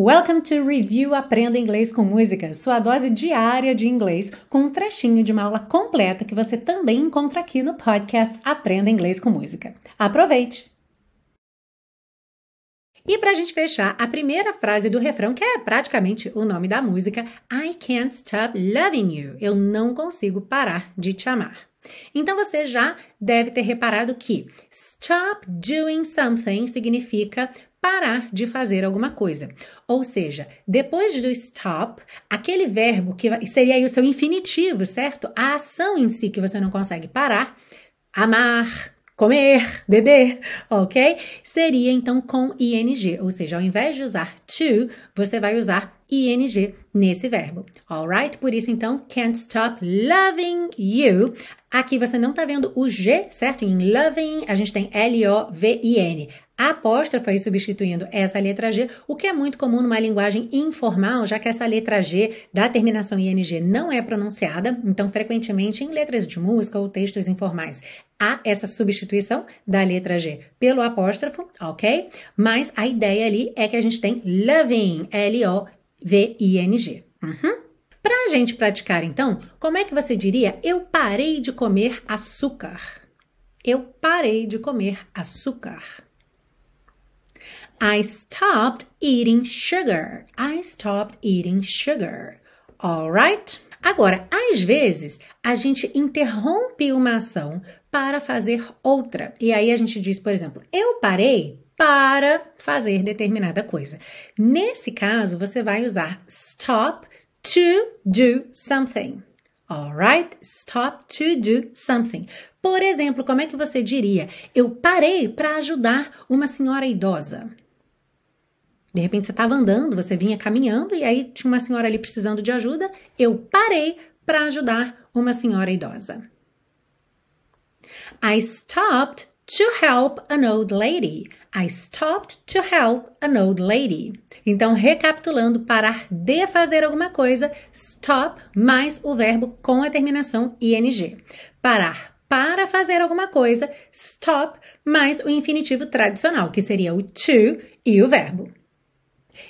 Welcome to Review Aprenda Inglês com Música, sua dose diária de inglês, com um trechinho de uma aula completa que você também encontra aqui no podcast Aprenda Inglês com Música. Aproveite! E para a gente fechar, a primeira frase do refrão, que é praticamente o nome da música, I can't stop loving you. Eu não consigo parar de te amar. Então você já deve ter reparado que stop doing something significa parar de fazer alguma coisa. Ou seja, depois do stop, aquele verbo que seria aí o seu infinitivo, certo? A ação em si que você não consegue parar, amar, comer, beber, ok? Seria então com ing, ou seja, ao invés de usar to, você vai usar ing nesse verbo, alright? Por isso então, can't stop loving you. Aqui você não tá vendo o G, certo? Em loving a gente tem L-O-V-I-N. A apóstrofe aí substituindo essa letra G, o que é muito comum numa linguagem informal, já que essa letra G da terminação ING não é pronunciada, então frequentemente em letras de música ou textos informais há essa substituição da letra G pelo apóstrofo, ok? Mas a ideia ali é que a gente tem loving, L-O-V-I-N-G. Uhum. Para a gente praticar então, como é que você diria eu parei de comer açúcar? Eu parei de comer açúcar. I stopped eating sugar. I stopped eating sugar. Alright? Agora, às vezes, a gente interrompe uma ação para fazer outra. E aí a gente diz, por exemplo, eu parei para fazer determinada coisa. Nesse caso, você vai usar stop to do something. Alright? Stop to do something. Por exemplo, como é que você diria? Eu parei para ajudar uma senhora idosa. De repente você estava andando, você vinha caminhando e aí tinha uma senhora ali precisando de ajuda. Eu parei para ajudar uma senhora idosa. I stopped to help an old lady. I stopped to help an old lady. Então, recapitulando, parar de fazer alguma coisa, stop mais o verbo com a terminação ing. Parar para fazer alguma coisa, stop mais o infinitivo tradicional, que seria o to e o verbo.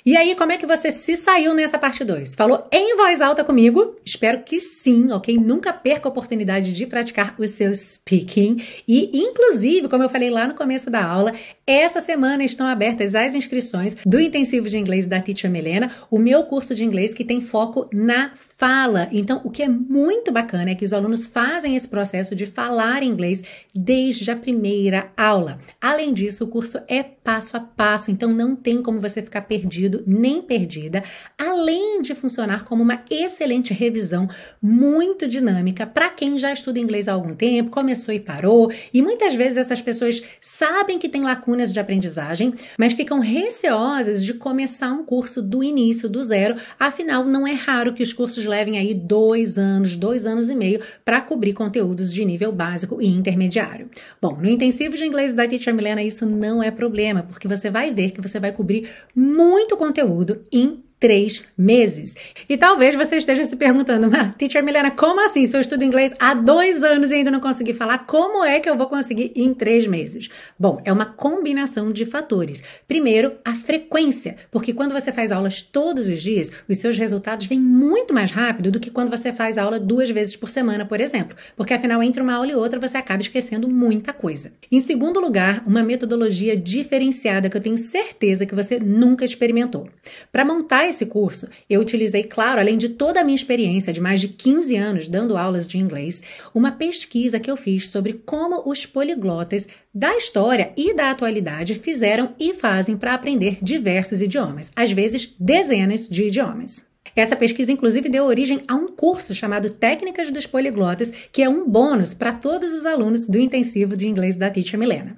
E aí, como é que você se saiu nessa parte 2? Falou em voz alta comigo? Espero que sim, ok? Nunca perca a oportunidade de praticar o seu speaking. E, inclusive, como eu falei lá no começo da aula, essa semana estão abertas as inscrições do Intensivo de Inglês da Teacher Melena, o meu curso de inglês que tem foco na fala. Então, o que é muito bacana é que os alunos fazem esse processo de falar inglês desde a primeira aula. Além disso, o curso é passo a passo, então não tem como você ficar perdido nem perdida, além de funcionar como uma excelente revisão muito dinâmica para quem já estuda inglês há algum tempo, começou e parou, e muitas vezes essas pessoas sabem que tem lacunas de aprendizagem, mas ficam receosas de começar um curso do início, do zero, afinal não é raro que os cursos levem aí dois anos, dois anos e meio para cobrir conteúdos de nível básico e intermediário. Bom, no intensivo de inglês da Teacher Milena isso não é problema, porque você vai ver que você vai cobrir muito conteúdo em três meses. E talvez você esteja se perguntando, mas teacher Milena, como assim? Se eu estudo inglês há dois anos e ainda não consegui falar, como é que eu vou conseguir em três meses? Bom, é uma combinação de fatores. Primeiro, a frequência, porque quando você faz aulas todos os dias, os seus resultados vêm muito mais rápido do que quando você faz aula duas vezes por semana, por exemplo, porque afinal, entre uma aula e outra, você acaba esquecendo muita coisa. Em segundo lugar, uma metodologia diferenciada que eu tenho certeza que você nunca experimentou. Para montar esse curso, eu utilizei, claro, além de toda a minha experiência de mais de 15 anos dando aulas de inglês, uma pesquisa que eu fiz sobre como os poliglotas da história e da atualidade fizeram e fazem para aprender diversos idiomas, às vezes dezenas de idiomas. Essa pesquisa, inclusive, deu origem a um curso chamado Técnicas dos Poliglotas, que é um bônus para todos os alunos do intensivo de inglês da Teacher Milena.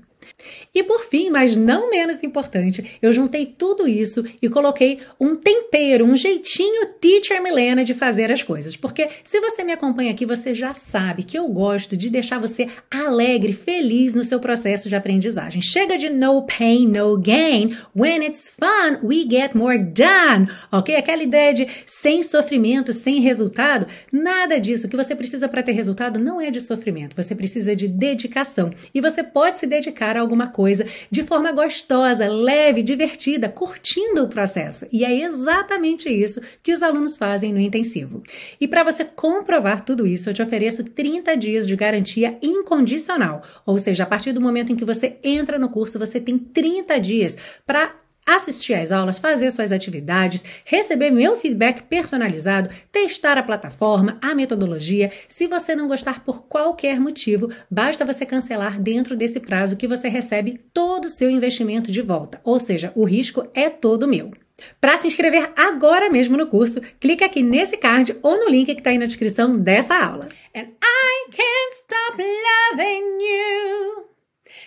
E por fim, mas não menos importante, eu juntei tudo isso e coloquei um tempero, um jeitinho teacher Milena de fazer as coisas. Porque se você me acompanha aqui, você já sabe que eu gosto de deixar você alegre, feliz no seu processo de aprendizagem. Chega de no pain, no gain. When it's fun, we get more done. Ok? Aquela ideia de sem sofrimento, sem resultado. Nada disso. O que você precisa para ter resultado não é de sofrimento. Você precisa de dedicação. E você pode se dedicar a alguma coisa de forma gostosa, leve, divertida, curtindo o processo. E é exatamente isso que os alunos fazem no intensivo. E para você comprovar tudo isso, eu te ofereço 30 dias de garantia incondicional. Ou seja, a partir do momento em que você entra no curso, você tem 30 dias para assistir às aulas, fazer suas atividades, receber meu feedback personalizado, testar a plataforma, a metodologia. Se você não gostar por qualquer motivo, basta você cancelar dentro desse prazo que você recebe todo o seu investimento de volta. Ou seja, o risco é todo meu. Para se inscrever agora mesmo no curso, clique aqui nesse card ou no link que está aí na descrição dessa aula. And I can't stop loving you.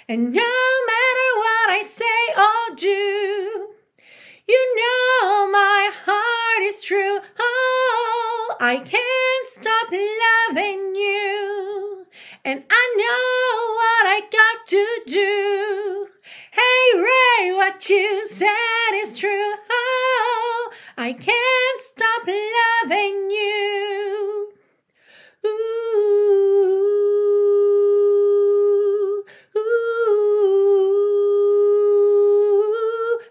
And no matter what I say or do, you know my heart is true. Oh, I can't stop loving you. And I know what I got to do. Hey, Ray, what you said is true. Oh, I can't stop loving